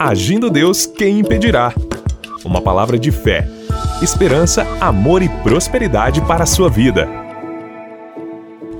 Agindo Deus, quem impedirá? Uma palavra de fé, esperança, amor e prosperidade para a sua vida.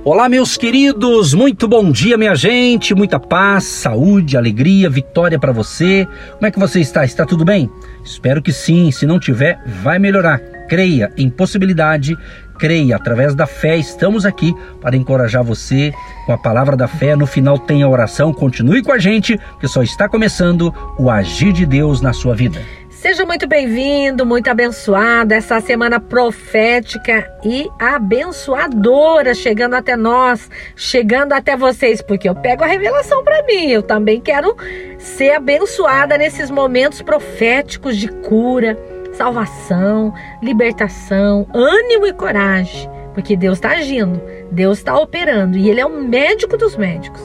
Olá, meus queridos, muito bom dia, minha gente, muita paz, saúde, alegria, vitória para você. Como é que você está? Está tudo bem? Espero que sim. Se não tiver, vai melhorar. Creia em possibilidade, creia através da fé. Estamos aqui para encorajar você com a palavra da fé. No final tem a oração. Continue com a gente, que só está começando o agir de Deus na sua vida. Seja muito bem-vindo, muito abençoado essa semana profética e abençoadora chegando até nós, chegando até vocês, porque eu pego a revelação para mim. Eu também quero ser abençoada nesses momentos proféticos de cura, salvação, libertação, ânimo e coragem, porque Deus está agindo, Deus está operando e Ele é o médico dos médicos.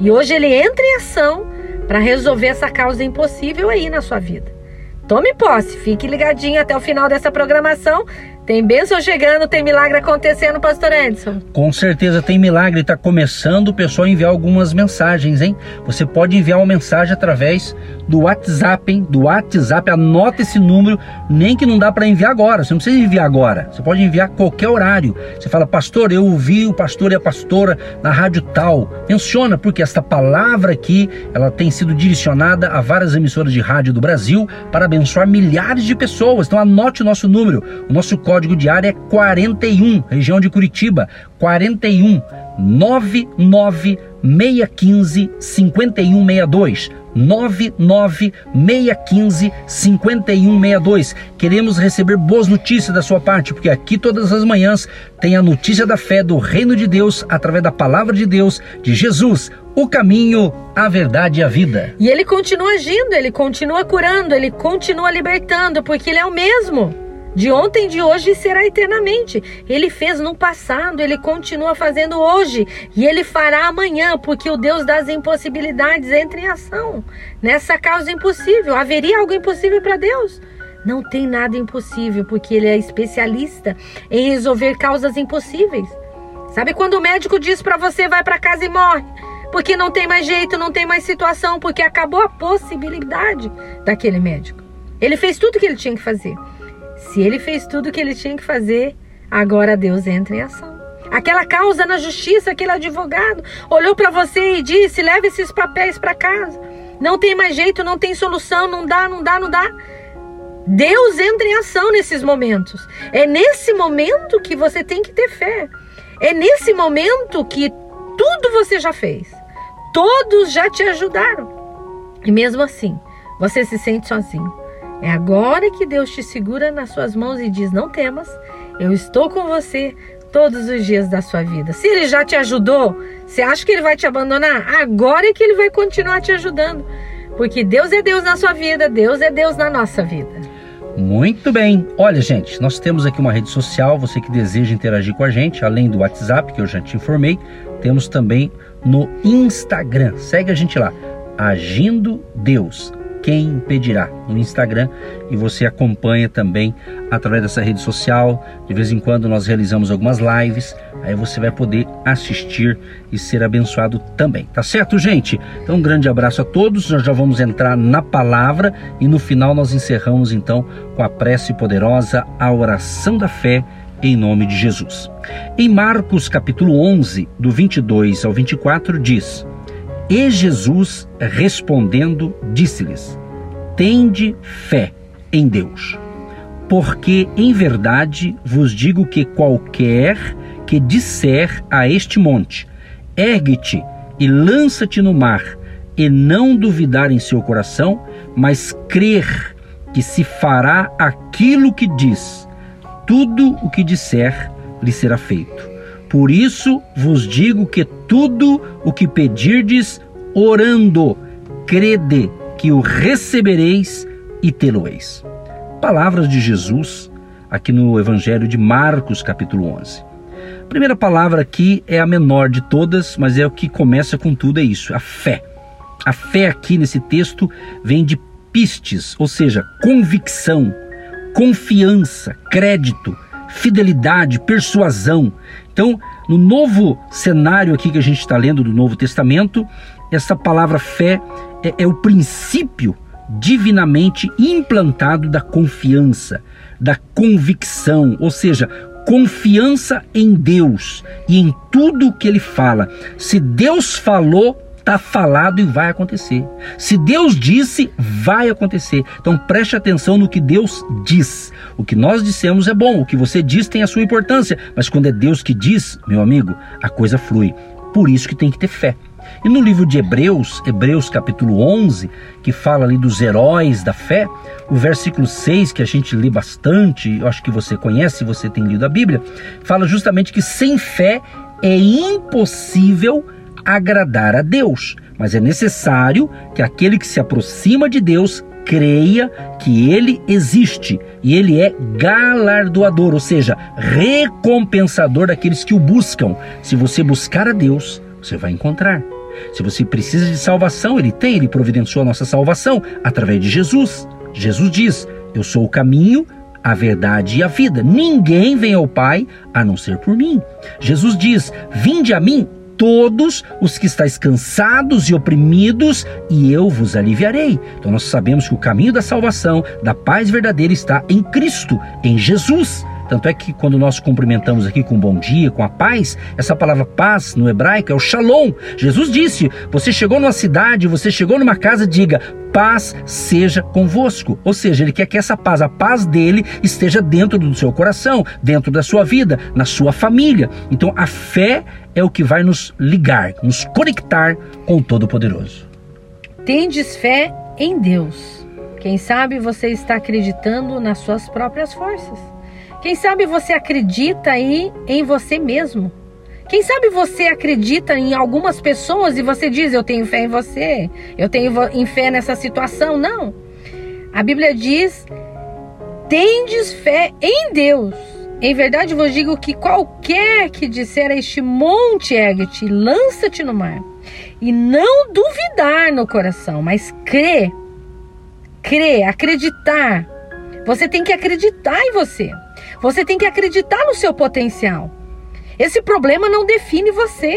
E hoje Ele entra em ação para resolver essa causa impossível aí na sua vida. Tome posse, fique ligadinho até o final dessa programação tem bênção chegando, tem milagre acontecendo, pastor Edson. Com certeza tem milagre, está começando o pessoal a enviar algumas mensagens, hein? Você pode enviar uma mensagem através do WhatsApp, hein? Do WhatsApp, anota esse número, nem que não dá para enviar agora, você não precisa enviar agora, você pode enviar qualquer horário. Você fala, pastor, eu ouvi o pastor e a pastora na rádio tal. Menciona, porque esta palavra aqui, ela tem sido direcionada a várias emissoras de rádio do Brasil para abençoar milhares de pessoas. Então anote o nosso número, o nosso código código de área é 41, região de Curitiba, 41 99 615 5162. 99615 5162. Queremos receber boas notícias da sua parte, porque aqui todas as manhãs tem a notícia da fé do reino de Deus através da palavra de Deus, de Jesus, o caminho, a verdade e a vida. E ele continua agindo, ele continua curando, ele continua libertando, porque ele é o mesmo de ontem, de hoje e será eternamente. Ele fez no passado, ele continua fazendo hoje e ele fará amanhã, porque o Deus das impossibilidades entra em ação. Nessa causa impossível, haveria algo impossível para Deus? Não tem nada impossível, porque ele é especialista em resolver causas impossíveis. Sabe quando o médico diz para você vai para casa e morre? Porque não tem mais jeito, não tem mais situação, porque acabou a possibilidade daquele médico. Ele fez tudo o que ele tinha que fazer. Se ele fez tudo o que ele tinha que fazer, agora Deus entra em ação. Aquela causa na justiça, aquele advogado olhou para você e disse: leve esses papéis para casa. Não tem mais jeito, não tem solução, não dá, não dá, não dá. Deus entra em ação nesses momentos. É nesse momento que você tem que ter fé. É nesse momento que tudo você já fez. Todos já te ajudaram. E mesmo assim, você se sente sozinho. É agora que Deus te segura nas suas mãos e diz: Não temas, eu estou com você todos os dias da sua vida. Se ele já te ajudou, você acha que ele vai te abandonar? Agora é que ele vai continuar te ajudando. Porque Deus é Deus na sua vida, Deus é Deus na nossa vida. Muito bem. Olha, gente, nós temos aqui uma rede social. Você que deseja interagir com a gente, além do WhatsApp, que eu já te informei, temos também no Instagram. Segue a gente lá, Agindo Deus quem impedirá no Instagram e você acompanha também através dessa rede social. De vez em quando nós realizamos algumas lives, aí você vai poder assistir e ser abençoado também. Tá certo, gente? Então um grande abraço a todos. Nós já vamos entrar na palavra e no final nós encerramos então com a prece poderosa, a oração da fé em nome de Jesus. Em Marcos capítulo 11, do 22 ao 24 diz: e Jesus, respondendo, disse-lhes: Tende fé em Deus, porque em verdade vos digo que qualquer que disser a este monte: Ergue-te e lança-te no mar, e não duvidar em seu coração, mas crer que se fará aquilo que diz, tudo o que disser lhe será feito. Por isso vos digo que tudo o que pedirdes, orando, crede que o recebereis e tê-lo-eis. Palavras de Jesus aqui no Evangelho de Marcos, capítulo 11. A primeira palavra aqui é a menor de todas, mas é o que começa com tudo, é isso, a fé. A fé aqui nesse texto vem de pistes, ou seja, convicção, confiança, crédito, fidelidade, persuasão. Então, no novo cenário aqui que a gente está lendo do Novo Testamento, essa palavra fé é, é o princípio divinamente implantado da confiança, da convicção, ou seja, confiança em Deus e em tudo que ele fala. Se Deus falou, está falado e vai acontecer. Se Deus disse, vai acontecer. Então preste atenção no que Deus diz. O que nós dissemos é bom, o que você diz tem a sua importância, mas quando é Deus que diz, meu amigo, a coisa flui. Por isso que tem que ter fé. E no livro de Hebreus, Hebreus capítulo 11, que fala ali dos heróis da fé, o versículo 6, que a gente lê bastante, eu acho que você conhece, você tem lido a Bíblia, fala justamente que sem fé é impossível agradar a Deus, mas é necessário que aquele que se aproxima de Deus creia que ele existe e ele é galardoador, ou seja, recompensador daqueles que o buscam. Se você buscar a Deus, você vai encontrar. Se você precisa de salvação, ele tem, ele providenciou a nossa salvação através de Jesus. Jesus diz: Eu sou o caminho, a verdade e a vida. Ninguém vem ao Pai a não ser por mim. Jesus diz: Vinde a mim todos os que estáis cansados e oprimidos, e eu vos aliviarei. Então nós sabemos que o caminho da salvação, da paz verdadeira está em Cristo, em Jesus. Tanto é que quando nós cumprimentamos aqui com bom dia, com a paz, essa palavra paz no hebraico é o shalom. Jesus disse: você chegou numa cidade, você chegou numa casa, diga paz seja convosco. Ou seja, ele quer que essa paz, a paz dele, esteja dentro do seu coração, dentro da sua vida, na sua família. Então a fé é o que vai nos ligar, nos conectar com o Todo-Poderoso. Tendes fé em Deus. Quem sabe você está acreditando nas suas próprias forças. Quem sabe você acredita aí em você mesmo? Quem sabe você acredita em algumas pessoas e você diz: Eu tenho fé em você, eu tenho em fé nessa situação? Não. A Bíblia diz: Tendes fé em Deus. Em verdade vos digo que qualquer que disser a este monte, ergue-te, lança-te no mar, e não duvidar no coração, mas crê, crê, acreditar. Você tem que acreditar em você. Você tem que acreditar no seu potencial. Esse problema não define você.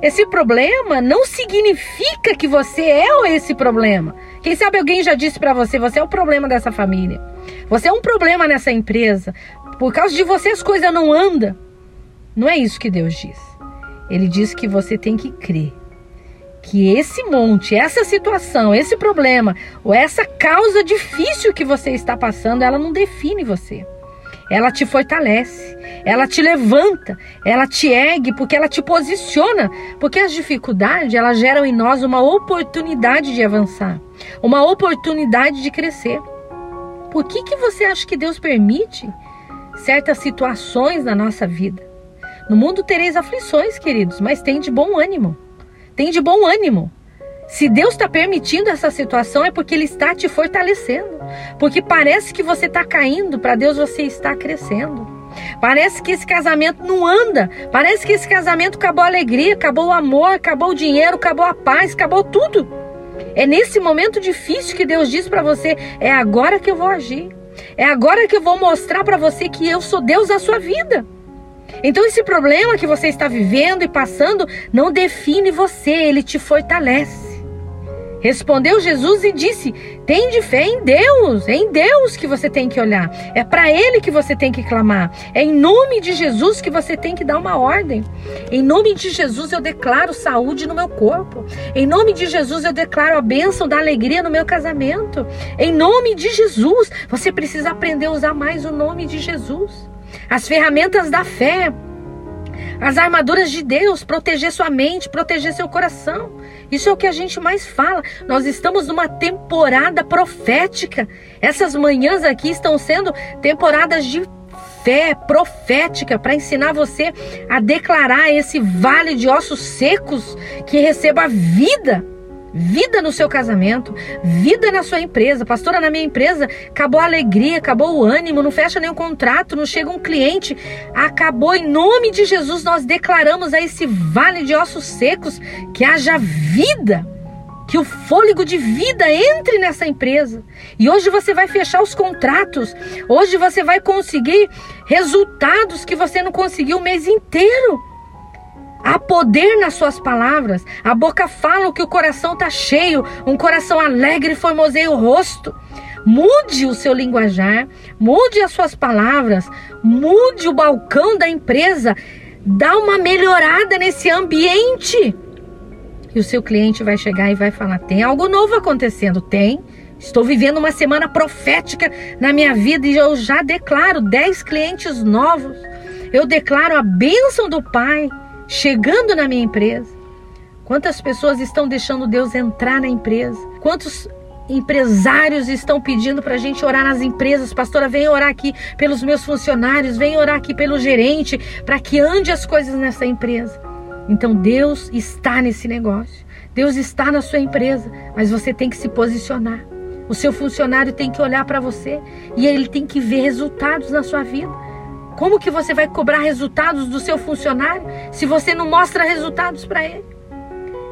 Esse problema não significa que você é esse problema. Quem sabe alguém já disse para você, você é o problema dessa família. Você é um problema nessa empresa. Por causa de você as coisas não andam. Não é isso que Deus diz. Ele diz que você tem que crer que esse monte, essa situação, esse problema ou essa causa difícil que você está passando, ela não define você ela te fortalece, ela te levanta, ela te ergue, porque ela te posiciona, porque as dificuldades elas geram em nós uma oportunidade de avançar, uma oportunidade de crescer. Por que que você acha que Deus permite certas situações na nossa vida? No mundo tereis aflições, queridos, mas tem de bom ânimo. Tem de bom ânimo. Se Deus está permitindo essa situação, é porque Ele está te fortalecendo. Porque parece que você está caindo, para Deus você está crescendo. Parece que esse casamento não anda. Parece que esse casamento acabou a alegria, acabou o amor, acabou o dinheiro, acabou a paz, acabou tudo. É nesse momento difícil que Deus diz para você: é agora que eu vou agir. É agora que eu vou mostrar para você que eu sou Deus na sua vida. Então, esse problema que você está vivendo e passando não define você, ele te fortalece. Respondeu Jesus e disse: Tem de fé em Deus, é em Deus que você tem que olhar, é para Ele que você tem que clamar, é em nome de Jesus que você tem que dar uma ordem. Em nome de Jesus eu declaro saúde no meu corpo, em nome de Jesus eu declaro a bênção da alegria no meu casamento, em nome de Jesus você precisa aprender a usar mais o nome de Jesus, as ferramentas da fé as armaduras de Deus, proteger sua mente, proteger seu coração. Isso é o que a gente mais fala. Nós estamos numa temporada profética. Essas manhãs aqui estão sendo temporadas de fé profética para ensinar você a declarar esse vale de ossos secos que receba vida vida no seu casamento, vida na sua empresa. Pastora, na minha empresa acabou a alegria, acabou o ânimo, não fecha nenhum contrato, não chega um cliente. Acabou em nome de Jesus, nós declaramos a esse vale de ossos secos que haja vida. Que o fôlego de vida entre nessa empresa. E hoje você vai fechar os contratos. Hoje você vai conseguir resultados que você não conseguiu o mês inteiro Há poder nas suas palavras. A boca fala o que o coração está cheio. Um coração alegre formoseia o rosto. Mude o seu linguajar, mude as suas palavras, mude o balcão da empresa, dá uma melhorada nesse ambiente. E o seu cliente vai chegar e vai falar: tem algo novo acontecendo? Tem. Estou vivendo uma semana profética na minha vida e eu já declaro 10 clientes novos. Eu declaro a bênção do Pai chegando na minha empresa. Quantas pessoas estão deixando Deus entrar na empresa? Quantos empresários estão pedindo para a gente orar nas empresas. Pastora, vem orar aqui pelos meus funcionários, vem orar aqui pelo gerente, para que ande as coisas nessa empresa. Então Deus está nesse negócio. Deus está na sua empresa, mas você tem que se posicionar. O seu funcionário tem que olhar para você e ele tem que ver resultados na sua vida. Como que você vai cobrar resultados do seu funcionário se você não mostra resultados para ele?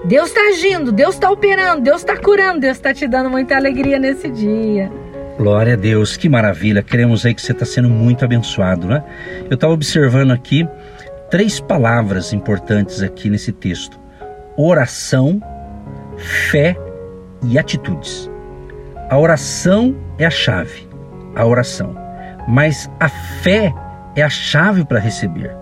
Deus está agindo, Deus está operando, Deus está curando, Deus está te dando muita alegria nesse dia. Glória a Deus, que maravilha. Queremos aí que você está sendo muito abençoado, né? Eu estava observando aqui três palavras importantes aqui nesse texto: oração, fé e atitudes. A oração é a chave, a oração. Mas a fé é a chave para receber.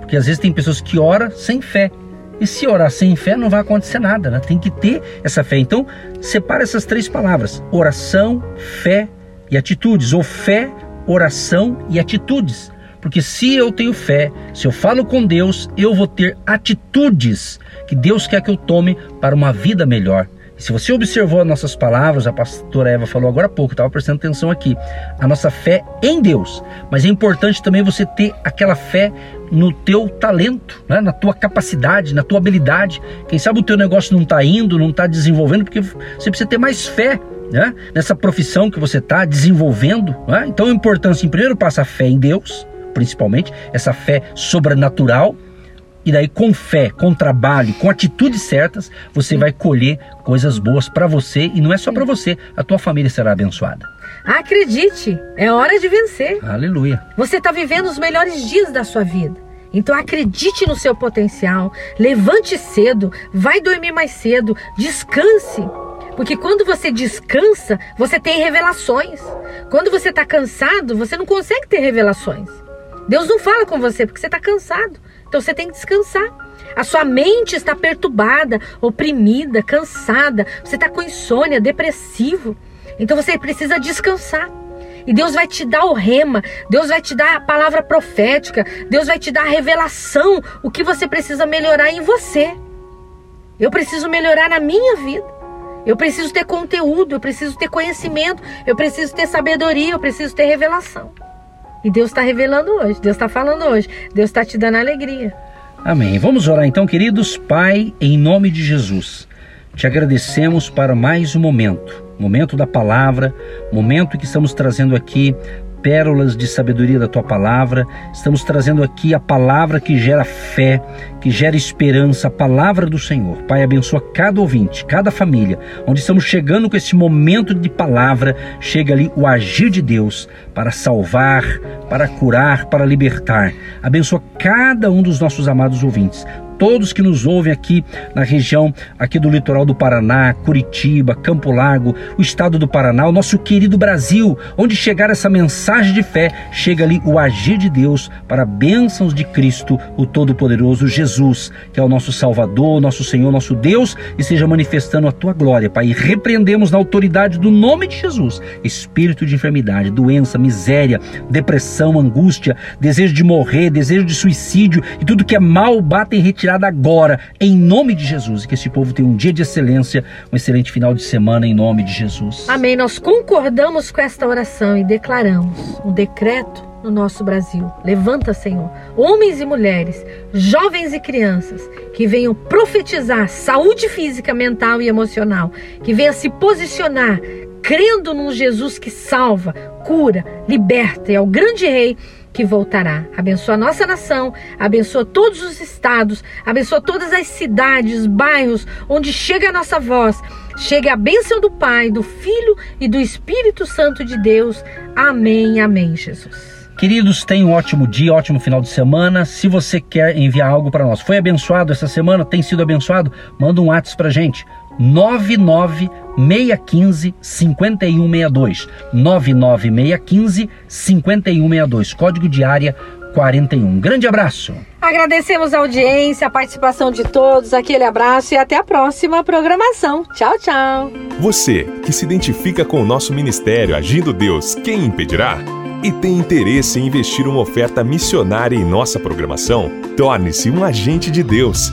Porque às vezes tem pessoas que oram sem fé. E se orar sem fé, não vai acontecer nada, né? Tem que ter essa fé. Então, separa essas três palavras: oração, fé e atitudes. Ou fé, oração e atitudes. Porque se eu tenho fé, se eu falo com Deus, eu vou ter atitudes que Deus quer que eu tome para uma vida melhor. Se você observou as nossas palavras, a pastora Eva falou agora há pouco, estava prestando atenção aqui, a nossa fé em Deus. Mas é importante também você ter aquela fé no teu talento, né? na tua capacidade, na tua habilidade. Quem sabe o teu negócio não está indo, não está desenvolvendo, porque você precisa ter mais fé né? nessa profissão que você está desenvolvendo. Né? Então, a importância, em primeiro passo, a fé em Deus, principalmente, essa fé sobrenatural. E daí, com fé, com trabalho, com atitudes certas, você vai colher coisas boas para você e não é só para você, a tua família será abençoada. Acredite, é hora de vencer. Aleluia. Você está vivendo os melhores dias da sua vida. Então acredite no seu potencial, levante cedo, vai dormir mais cedo, descanse. Porque quando você descansa, você tem revelações. Quando você está cansado, você não consegue ter revelações. Deus não fala com você porque você está cansado. Então você tem que descansar. A sua mente está perturbada, oprimida, cansada. Você está com insônia, depressivo. Então você precisa descansar. E Deus vai te dar o rema, Deus vai te dar a palavra profética, Deus vai te dar a revelação, o que você precisa melhorar em você. Eu preciso melhorar na minha vida. Eu preciso ter conteúdo, eu preciso ter conhecimento, eu preciso ter sabedoria, eu preciso ter revelação. E Deus está revelando hoje, Deus está falando hoje, Deus está te dando alegria. Amém. Vamos orar então, queridos. Pai, em nome de Jesus, te agradecemos para mais um momento momento da palavra, momento que estamos trazendo aqui pérolas de sabedoria da tua palavra. Estamos trazendo aqui a palavra que gera fé, que gera esperança, a palavra do Senhor. Pai, abençoa cada ouvinte, cada família, onde estamos chegando com esse momento de palavra, chega ali o agir de Deus para salvar, para curar, para libertar. Abençoa cada um dos nossos amados ouvintes todos que nos ouvem aqui na região aqui do litoral do Paraná, Curitiba, Campo Largo, o estado do Paraná, o nosso querido Brasil, onde chegar essa mensagem de fé, chega ali o agir de Deus para bênçãos de Cristo, o Todo-Poderoso Jesus, que é o nosso Salvador, nosso Senhor, nosso Deus, e seja manifestando a tua glória, Pai. E repreendemos na autoridade do nome de Jesus espírito de enfermidade, doença, miséria, depressão, angústia, desejo de morrer, desejo de suicídio e tudo que é mal bate em retirada retirada agora, em nome de Jesus. E que esse povo tenha um dia de excelência, um excelente final de semana, em nome de Jesus. Amém. Nós concordamos com esta oração e declaramos um decreto no nosso Brasil. Levanta, Senhor, homens e mulheres, jovens e crianças, que venham profetizar saúde física, mental e emocional, que venham se posicionar crendo num Jesus que salva, cura, liberta e é o grande rei que voltará. Abençoa a nossa nação, abençoa todos os estados, abençoa todas as cidades, bairros onde chega a nossa voz. Chegue a bênção do Pai, do Filho e do Espírito Santo de Deus. Amém, amém, Jesus. Queridos, tenham um ótimo dia, ótimo final de semana. Se você quer enviar algo para nós, foi abençoado essa semana, tem sido abençoado, manda um WhatsApp para gente. 99615 5162. 99615 5162. Código de área 41. Grande abraço. Agradecemos a audiência, a participação de todos, aquele abraço e até a próxima programação. Tchau, tchau. Você que se identifica com o nosso ministério Agindo Deus, quem impedirá? E tem interesse em investir uma oferta missionária em nossa programação? Torne-se um agente de Deus